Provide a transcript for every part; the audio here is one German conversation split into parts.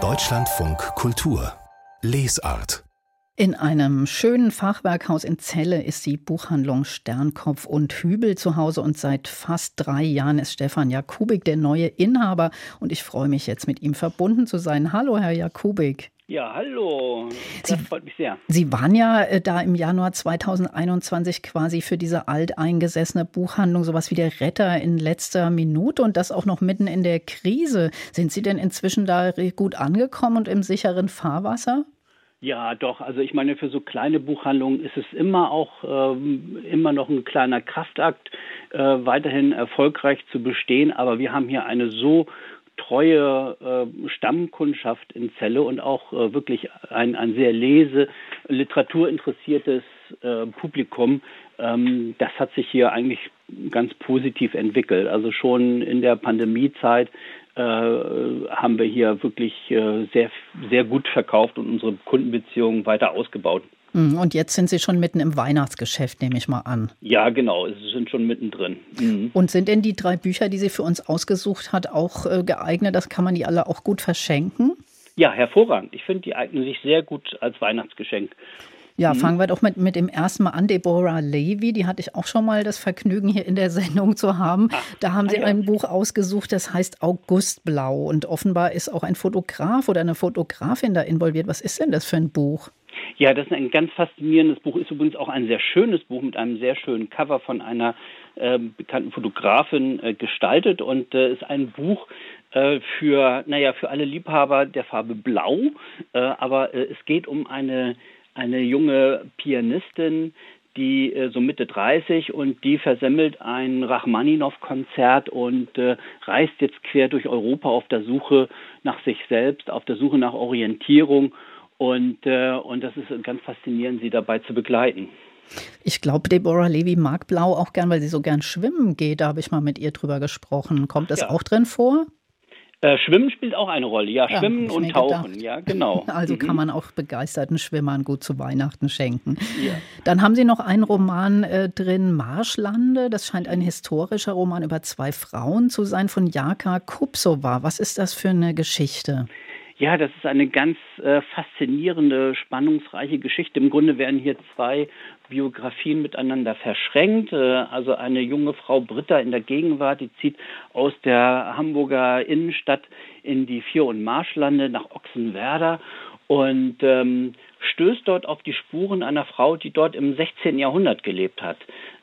Deutschlandfunk Kultur Lesart in einem schönen Fachwerkhaus in Celle ist die Buchhandlung Sternkopf und Hübel zu Hause und seit fast drei Jahren ist Stefan Jakubik der neue Inhaber und ich freue mich jetzt mit ihm verbunden zu sein. Hallo, Herr Jakubik. Ja, hallo. Das Sie, freut mich sehr. Sie waren ja äh, da im Januar 2021 quasi für diese alteingesessene Buchhandlung sowas wie der Retter in letzter Minute und das auch noch mitten in der Krise. Sind Sie denn inzwischen da gut angekommen und im sicheren Fahrwasser? Ja, doch. Also ich meine, für so kleine Buchhandlungen ist es immer auch ähm, immer noch ein kleiner Kraftakt, äh, weiterhin erfolgreich zu bestehen. Aber wir haben hier eine so treue äh, Stammkundschaft in Celle und auch äh, wirklich ein, ein sehr lese, literaturinteressiertes äh, Publikum. Ähm, das hat sich hier eigentlich ganz positiv entwickelt. Also schon in der Pandemiezeit äh, haben wir hier wirklich äh, sehr, sehr gut verkauft und unsere Kundenbeziehungen weiter ausgebaut. Mhm, und jetzt sind Sie schon mitten im Weihnachtsgeschäft, nehme ich mal an. Ja, genau, Sie sind schon mittendrin. Mhm. Und sind denn die drei Bücher, die sie für uns ausgesucht hat, auch äh, geeignet? Das kann man die alle auch gut verschenken? Ja, hervorragend. Ich finde, die eignen sich sehr gut als Weihnachtsgeschenk. Ja, mhm. fangen wir doch mit, mit dem ersten Mal an. Deborah Levy, die hatte ich auch schon mal das Vergnügen, hier in der Sendung zu haben. Ach, da haben Sie ah, ja. ein Buch ausgesucht, das heißt Augustblau. Und offenbar ist auch ein Fotograf oder eine Fotografin da involviert. Was ist denn das für ein Buch? Ja, das ist ein ganz faszinierendes Buch. Ist übrigens auch ein sehr schönes Buch mit einem sehr schönen Cover von einer äh, bekannten Fotografin äh, gestaltet und äh, ist ein Buch äh, für, naja, für alle Liebhaber der Farbe Blau. Äh, aber äh, es geht um eine eine junge Pianistin, die äh, so Mitte 30 und die versemmelt ein Rachmaninow-Konzert und äh, reist jetzt quer durch Europa auf der Suche nach sich selbst, auf der Suche nach Orientierung und, äh, und das ist ganz faszinierend, sie dabei zu begleiten. Ich glaube, Deborah Levy mag Blau auch gern, weil sie so gern schwimmen geht. Da habe ich mal mit ihr drüber gesprochen. Kommt das ja. auch drin vor? Äh, Schwimmen spielt auch eine Rolle, ja, ja Schwimmen und Tauchen, gedacht. ja, genau. Also mhm. kann man auch begeisterten Schwimmern gut zu Weihnachten schenken. Ja. Dann haben Sie noch einen Roman äh, drin, Marschlande. Das scheint ein historischer Roman über zwei Frauen zu sein, von Jaka Kupsova. Was ist das für eine Geschichte? Ja, das ist eine ganz äh, faszinierende, spannungsreiche Geschichte. Im Grunde werden hier zwei Biografien miteinander verschränkt. Äh, also eine junge Frau Britta in der Gegenwart, die zieht aus der Hamburger Innenstadt in die Vier- und Marschlande nach Ochsenwerder und ähm, stößt dort auf die Spuren einer Frau, die dort im 16. Jahrhundert gelebt hat,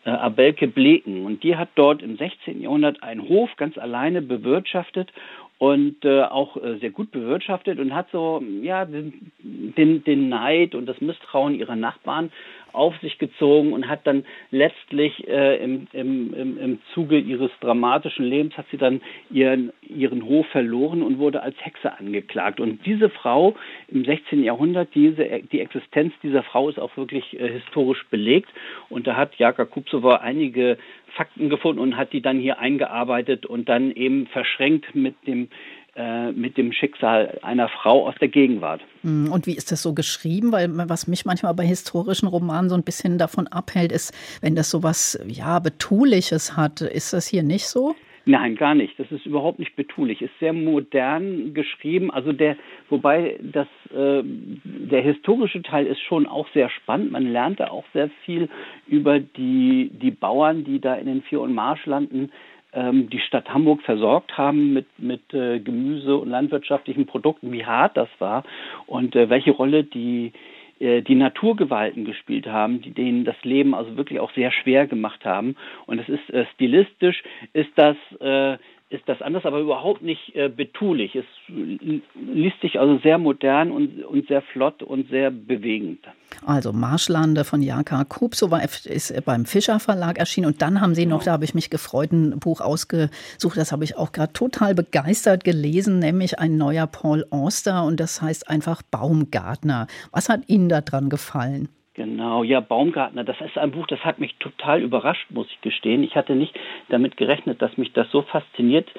äh, Abelke Bleken. Und die hat dort im 16. Jahrhundert einen Hof ganz alleine bewirtschaftet und äh, auch äh, sehr gut bewirtschaftet und hat so ja den, den, den Neid und das Misstrauen ihrer Nachbarn auf sich gezogen und hat dann letztlich äh, im, im, im, im Zuge ihres dramatischen Lebens hat sie dann ihren, ihren Hof verloren und wurde als Hexe angeklagt. Und diese Frau im 16. Jahrhundert, diese, die Existenz dieser Frau ist auch wirklich äh, historisch belegt. Und da hat Jaka Kupsova einige Fakten gefunden und hat die dann hier eingearbeitet und dann eben verschränkt mit dem äh, mit dem Schicksal einer Frau aus der Gegenwart. Hm, und wie ist das so geschrieben? Weil was mich manchmal bei historischen Romanen so ein bisschen davon abhält, ist, wenn das so was ja Betuliches hat, ist das hier nicht so? Nein, gar nicht. Das ist überhaupt nicht betulich. Ist sehr modern geschrieben. Also der, wobei das, äh, der historische Teil ist schon auch sehr spannend. Man lernt da auch sehr viel über die, die Bauern, die da in den Vier- und Marschlanden ähm, die Stadt Hamburg versorgt haben mit, mit äh, Gemüse und landwirtschaftlichen Produkten, wie hart das war und äh, welche Rolle die äh, die Naturgewalten gespielt haben, die denen das Leben also wirklich auch sehr schwer gemacht haben. Und es ist äh, stilistisch, ist das äh, ist das anders, aber überhaupt nicht äh, betulich. Es liest sich also sehr modern und, und sehr flott und sehr bewegend. Also Marschlande von Jaka Kupsova ist beim Fischer Verlag erschienen und dann haben Sie noch, da habe ich mich gefreut, ein Buch ausgesucht, das habe ich auch gerade total begeistert gelesen, nämlich ein neuer Paul Auster und das heißt einfach Baumgartner. Was hat Ihnen daran gefallen? Genau, ja, Baumgartner, das ist ein Buch, das hat mich total überrascht, muss ich gestehen. Ich hatte nicht damit gerechnet, dass mich das so fasziniert.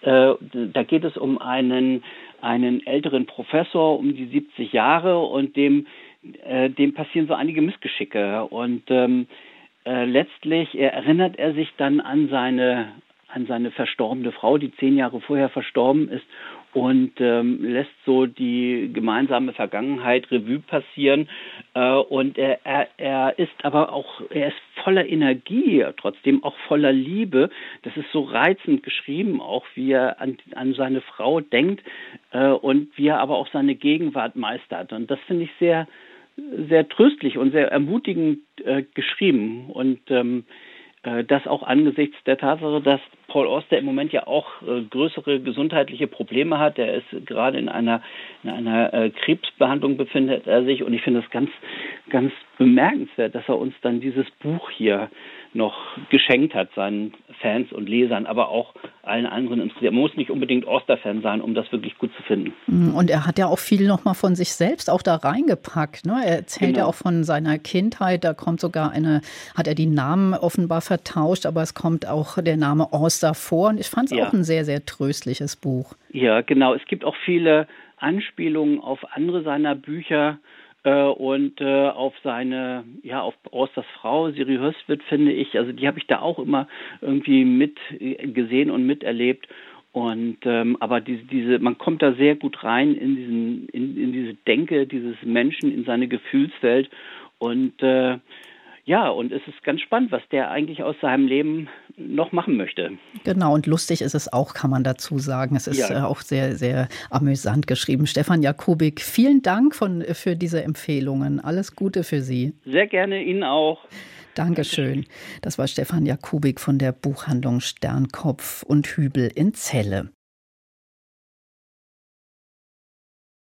Äh, da geht es um einen, einen älteren Professor um die 70 Jahre und dem, äh, dem passieren so einige Missgeschicke. Und ähm, äh, letztlich erinnert er sich dann an seine an seine verstorbene Frau, die zehn Jahre vorher verstorben ist und ähm, lässt so die gemeinsame Vergangenheit Revue passieren. Äh, und er, er, er ist aber auch, er ist voller Energie, trotzdem auch voller Liebe. Das ist so reizend geschrieben, auch wie er an, an seine Frau denkt äh, und wie er aber auch seine Gegenwart meistert. Und das finde ich sehr, sehr tröstlich und sehr ermutigend äh, geschrieben. Und ähm, äh, das auch angesichts der Tatsache, dass Paul Oster im Moment ja auch äh, größere gesundheitliche Probleme hat. Er ist gerade in einer, in einer äh, Krebsbehandlung befindet er sich und ich finde es ganz, ganz bemerkenswert, dass er uns dann dieses Buch hier noch geschenkt hat, seinen Fans und Lesern, aber auch allen anderen interessiert. Man muss nicht unbedingt Oster-Fan sein, um das wirklich gut zu finden. Mm, und er hat ja auch viel nochmal von sich selbst auch da reingepackt. Ne? Er erzählt genau. ja auch von seiner Kindheit. Da kommt sogar eine, hat er die Namen offenbar vertauscht, aber es kommt auch der Name Oster vor. Und ich fand es ja. auch ein sehr, sehr tröstliches Buch. Ja, genau. Es gibt auch viele Anspielungen auf andere seiner Bücher und äh, auf seine, ja, auf Osters Frau, Siri Höstwit, finde ich, also die habe ich da auch immer irgendwie mit äh, gesehen und miterlebt. Und ähm, aber diese, diese, man kommt da sehr gut rein in diesen, in, in diese Denke dieses Menschen, in seine Gefühlswelt und äh, ja, und es ist ganz spannend, was der eigentlich aus seinem Leben noch machen möchte. Genau, und lustig ist es auch, kann man dazu sagen. Es ist ja. Äh, auch sehr, sehr amüsant geschrieben. Stefan Jakubik, vielen Dank von, für diese Empfehlungen. Alles Gute für Sie. Sehr gerne Ihnen auch. Dankeschön. Das war Stefan Jakubik von der Buchhandlung Sternkopf und Hübel in Celle.